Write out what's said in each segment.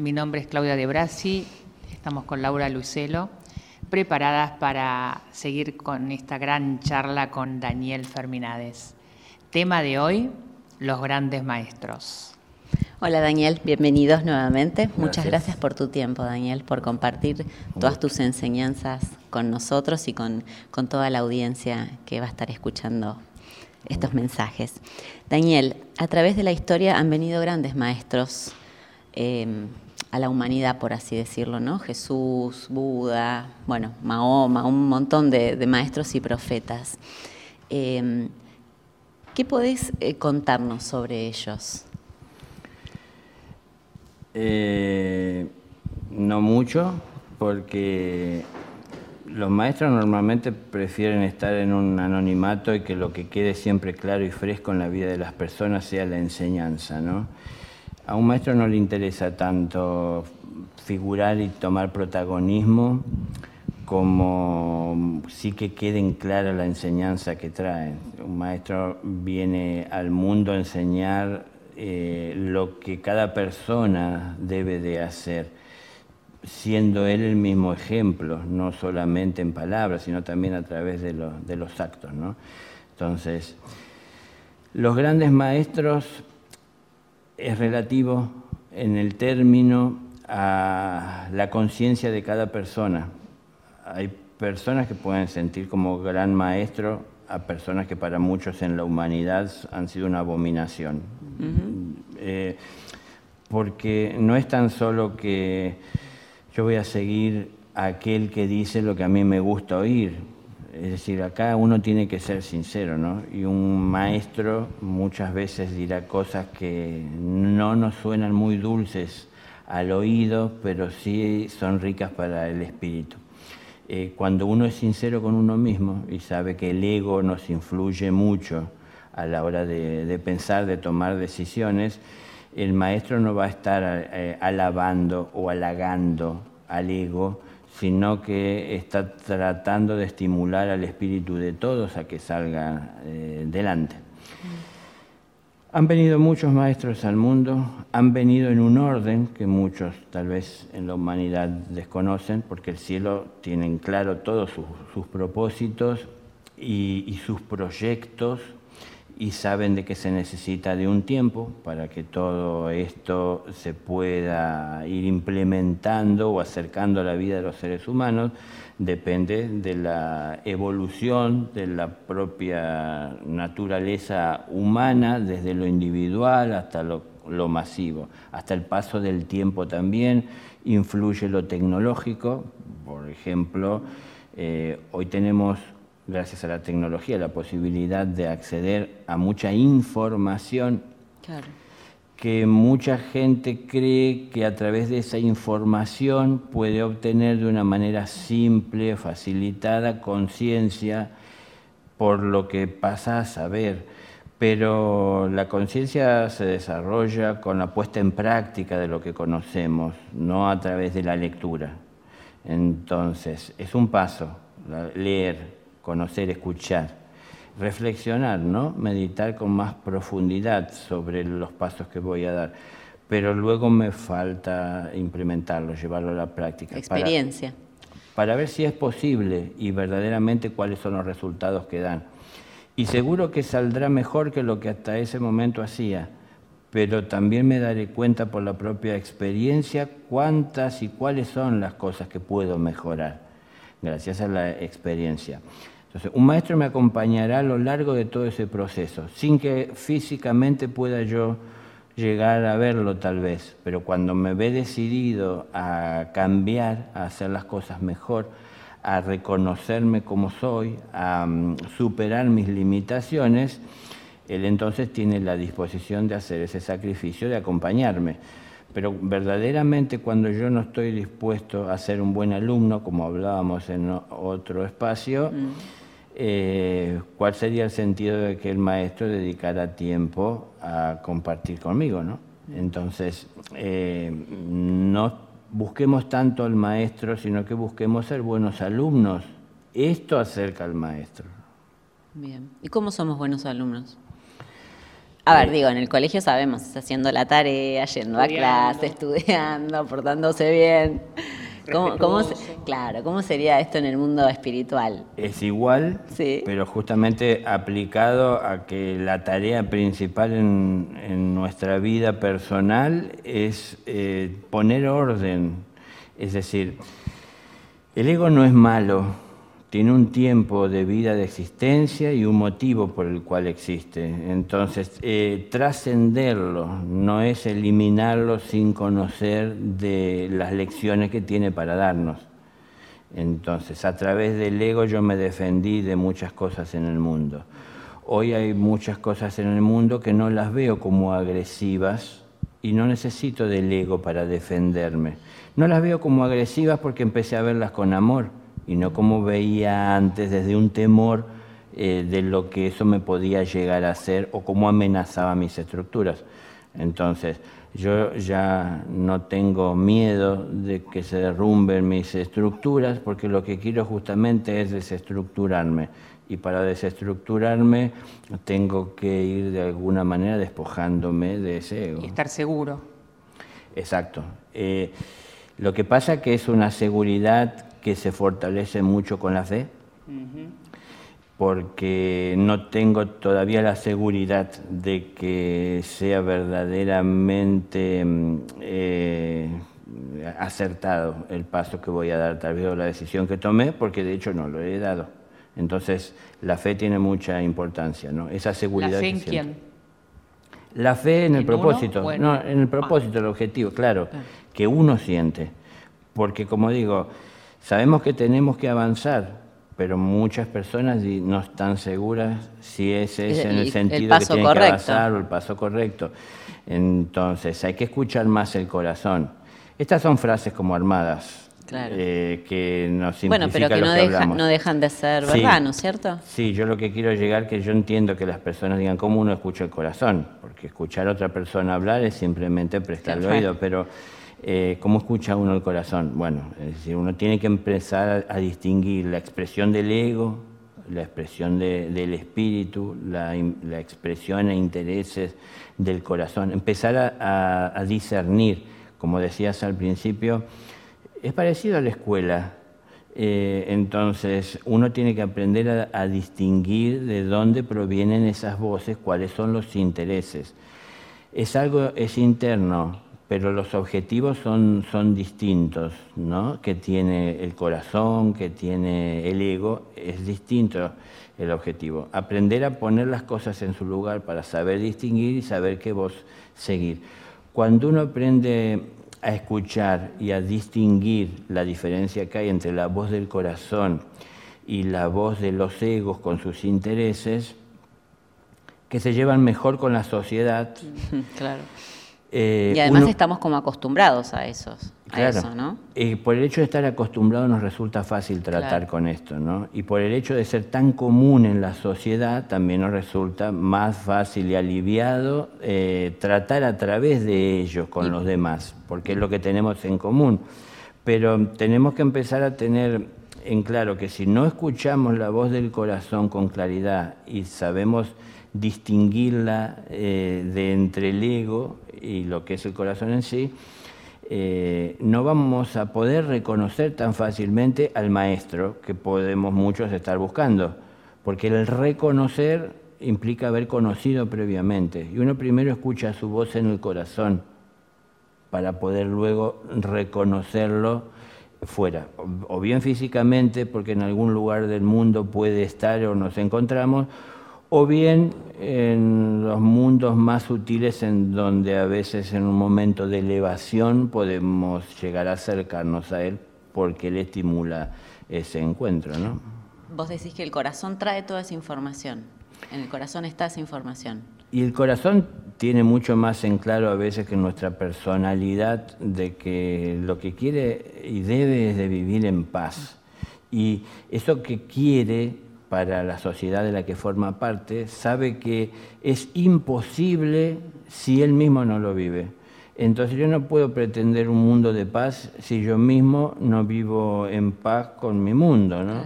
Mi nombre es Claudia De Brasi, estamos con Laura Lucelo, preparadas para seguir con esta gran charla con Daniel Ferminades. Tema de hoy, los grandes maestros. Hola Daniel, bienvenidos nuevamente. Muchas gracias por tu tiempo, Daniel, por compartir todas tus enseñanzas con nosotros y con, con toda la audiencia que va a estar escuchando estos mensajes. Daniel, a través de la historia han venido grandes maestros em, a la humanidad, por así decirlo, ¿no? Jesús, Buda, bueno, Mahoma, un montón de, maestros y profetas. Em, ¿Qué podés eh, contarnos sobre ellos? Eh, no mucho, porque los maestros normalmente prefieren estar en un anonimato y que lo que quede siempre claro y fresco en la vida de las personas sea la enseñanza. ¿no? A un maestro no le interesa tanto figurar y tomar protagonismo como sí que queden clara la enseñanza que traen. Un maestro viene al mundo a enseñar eh, lo que cada persona debe de hacer, siendo él el mismo ejemplo, no solamente en palabras, sino también a través de, los actos. Entonces, los grandes maestros es relativo en el término a la conciencia de cada persona. Hay personas que pueden sentir como gran maestro a personas que para muchos en la humanidad han sido una abominación. Eh, porque no es tan solo que yo voy a seguir a aquel que dice lo que a mí me gusta oír. Es decir, acá uno tiene que ser sincero, ¿no? Y un maestro muchas veces dirá cosas que no nos suenan muy dulces al oído, pero sí son ricas para el espíritu. Eh, cuando uno es sincero con uno mismo y sabe que el ego nos influye mucho a la hora de, pensar, de tomar decisiones, el maestro no va a estar eh, alabando o halagando al ego, sino que está tratando de estimular al espíritu de todos a que salga eh, delante. Han venido muchos maestros al mundo, han venido en un orden que muchos tal vez en la humanidad desconocen, porque el cielo tiene claro todos sus, propósitos y, sus proyectos y saben de que se necesita de un tiempo para que todo esto se pueda ir implementando o acercando a la vida de los seres humanos depende de la evolución de la propia naturaleza humana, desde lo individual hasta lo, masivo. Hasta el paso del tiempo también influye lo tecnológico. Por ejemplo, eh, hoy tenemos, gracias a la tecnología, la posibilidad de acceder a mucha información. Claro que mucha gente cree que a través de esa información puede obtener de una manera simple, facilitada, conciencia por lo que pasa a saber. Pero la conciencia se desarrolla con la puesta en práctica de lo que conocemos, no a través de la lectura. Entonces, es un paso, leer, conocer, escuchar reflexionar, ¿no? meditar con más profundidad sobre los pasos que voy a dar. Pero luego me falta implementarlo, llevarlo a la práctica. Experiencia. Para, ver si es posible y verdaderamente cuáles son los resultados que dan. Y seguro que saldrá mejor que lo que hasta ese momento hacía, pero también me daré cuenta por la propia experiencia cuántas y cuáles son las cosas que puedo mejorar, gracias a la experiencia. Entonces, un maestro me acompañará a lo largo de todo ese proceso, sin que físicamente pueda yo llegar a verlo tal vez, pero cuando me ve decidido a cambiar, a hacer las cosas mejor, a reconocerme como soy, a mm, superar mis limitaciones, él entonces tiene la disposición de hacer ese sacrificio, de acompañarme. Pero verdaderamente cuando yo no estoy dispuesto a ser un buen alumno, como hablábamos en otro espacio, mm. Eh, ¿cuál sería el sentido de que el maestro dedicara tiempo a compartir conmigo? ¿no? Entonces, eh, no busquemos tanto al maestro, sino que busquemos ser buenos alumnos. Esto acerca al maestro. Bien. ¿Y cómo somos buenos alumnos? A ver, digo, en el colegio sabemos, haciendo la tarea, yendo a clase, estudiando, portándose bien. ¿Cómo, claro, ¿cómo sería esto en el mundo espiritual? Es igual, pero justamente aplicado a que la tarea principal en, nuestra vida personal es eh, poner orden. Es decir, el ego no es malo, tiene un tiempo de vida de existencia y un motivo por el cual existe. Entonces, eh, trascenderlo no es eliminarlo sin conocer de las lecciones que tiene para darnos. Entonces, a través del ego yo me defendí de muchas cosas en el mundo. Hoy hay muchas cosas en el mundo que no las veo como agresivas y no necesito del ego para defenderme. No las veo como agresivas porque empecé a verlas con amor y no como veía antes desde un temor eh, de lo que eso me podía llegar a hacer o cómo amenazaba mis estructuras. Entonces, yo ya no tengo miedo de que se derrumben mis estructuras porque lo que quiero justamente es desestructurarme. Y para desestructurarme tengo que ir de alguna manera despojándome de ese ego. Y estar seguro. Exacto. Eh, lo que pasa que es una seguridad que se fortalece mucho con la fe, porque no tengo todavía la seguridad de que sea verdaderamente mm, eh, acertado el paso que voy a dar, tal vez o la decisión que tomé, porque de hecho no lo he dado. Entonces, la fe tiene mucha importancia, ¿no? Esa seguridad. ¿La fe en quién? La fe en el propósito, no, en el propósito, el objetivo, claro, ah. que uno siente. Porque como digo, Sabemos que tenemos que avanzar, pero muchas personas no están seguras si ese es en el sentido que tienen que avanzar o el paso correcto. Entonces, hay que escuchar más el corazón. Estas son frases como armadas. Eh, que nos Bueno, pero que, no, no, dejan de ser verdad, ¿no es cierto? Sí, yo lo que quiero llegar que yo entiendo que las personas digan cómo uno escucha el corazón, porque escuchar a otra persona hablar es simplemente prestar el oído, pero eh, ¿Cómo escucha uno el corazón? Bueno, es decir, uno tiene que empezar a, distinguir la expresión del ego, la expresión del espíritu, la, expresión e intereses del corazón, empezar a, discernir, como decías al principio, es parecido a la escuela. Eh, entonces, uno tiene que aprender a distinguir de dónde provienen esas voces, cuáles son los intereses. Es algo, es interno, pero los objetivos son, son distintos, ¿no? Que tiene el corazón, que tiene el ego, es distinto el objetivo. Aprender a poner las cosas en su lugar para saber distinguir y saber qué voz seguir. Cuando uno aprende a escuchar y a distinguir la diferencia que hay entre la voz del corazón y la voz de los egos con sus intereses, que se llevan mejor con la sociedad. Claro eh, y además estamos como acostumbrados a, esos, eso, ¿no? Y por el hecho de estar acostumbrados nos resulta fácil tratar con esto, ¿no? Y por el hecho de ser tan común en la sociedad también nos resulta más fácil y aliviado eh, tratar a través de ellos con los demás, porque es lo que tenemos en común. Pero tenemos que empezar a tener en claro que si no escuchamos la voz del corazón con claridad y sabemos distinguirla eh, de entre el ego y lo que es el corazón en sí, eh, no vamos a poder reconocer tan fácilmente al maestro que podemos muchos estar buscando, porque el reconocer implica haber conocido previamente, y uno primero escucha su voz en el corazón para poder luego reconocerlo fuera, o bien físicamente, porque en algún lugar del mundo puede estar o nos encontramos, o bien en los mundos más sutiles en donde a veces en un momento de elevación podemos llegar a acercarnos a él porque él estimula ese encuentro, ¿no? Vos decís que el corazón trae toda esa información, en el corazón está esa información. Y el corazón tiene mucho más en claro a veces que nuestra personalidad de que lo que quiere y debe es de vivir en paz. Y eso que quiere para la sociedad de la que forma parte, sabe que es imposible si él mismo no lo vive. Entonces yo no puedo pretender un mundo de paz si yo mismo no vivo en paz con mi mundo. ¿no?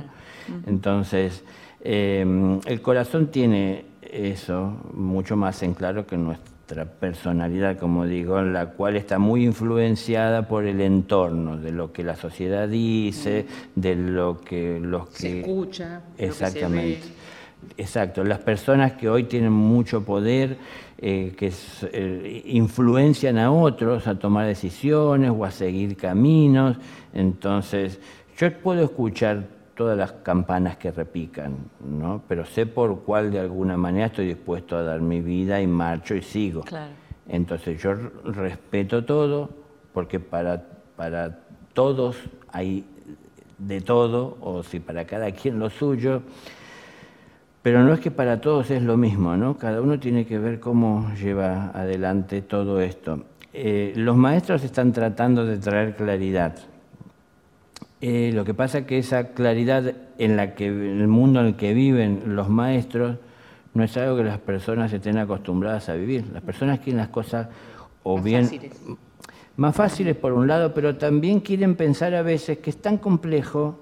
Entonces, em, el corazón tiene eso mucho más en claro que nuestra personalidad, como digo, la cual está muy influenciada por el entorno, de lo que la sociedad dice, de lo que los que... Se escucha. Exactamente. Exacto, las personas que hoy tienen mucho poder, eh, que eh, influencian a otros a tomar decisiones o a seguir caminos, entonces yo puedo escuchar todas las campanas que repican, ¿no? pero sé por cuál de alguna manera estoy dispuesto a dar mi vida y marcho y sigo. Entonces yo respeto todo porque para, para todos hay de todo, o si para cada quien lo suyo, pero no es que para todos es lo mismo, ¿no? Cada uno tiene que ver cómo lleva adelante todo esto. Eh, los maestros están tratando de traer claridad. Eh, lo que pasa es que esa claridad en la que en el mundo en el que viven los maestros no es algo que las personas estén acostumbradas a vivir. Las personas quieren las cosas o bien más fáciles por un lado, pero también quieren pensar a veces que es tan complejo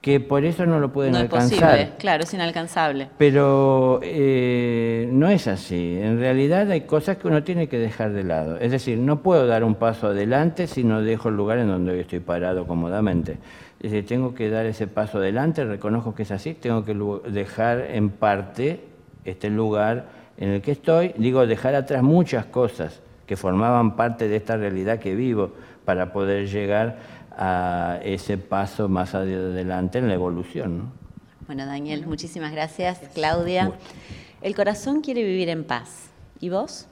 que por eso no lo pueden alcanzar. No es posible, claro, es inalcanzable. Pero eh, no es así. En realidad hay cosas que uno tiene que dejar de lado. Es decir, no puedo dar un paso adelante si no dejo el lugar en donde hoy estoy parado cómodamente. Es decir, tengo que dar ese paso adelante, reconozco que es así, tengo que dejar en parte este lugar en el que estoy, digo, dejar atrás muchas cosas que formaban parte de esta realidad que vivo para poder llegar a ese paso más adelante en la evolución. Bueno, Daniel, muchísimas gracias. Claudia, el corazón quiere vivir en paz. ¿Y vos?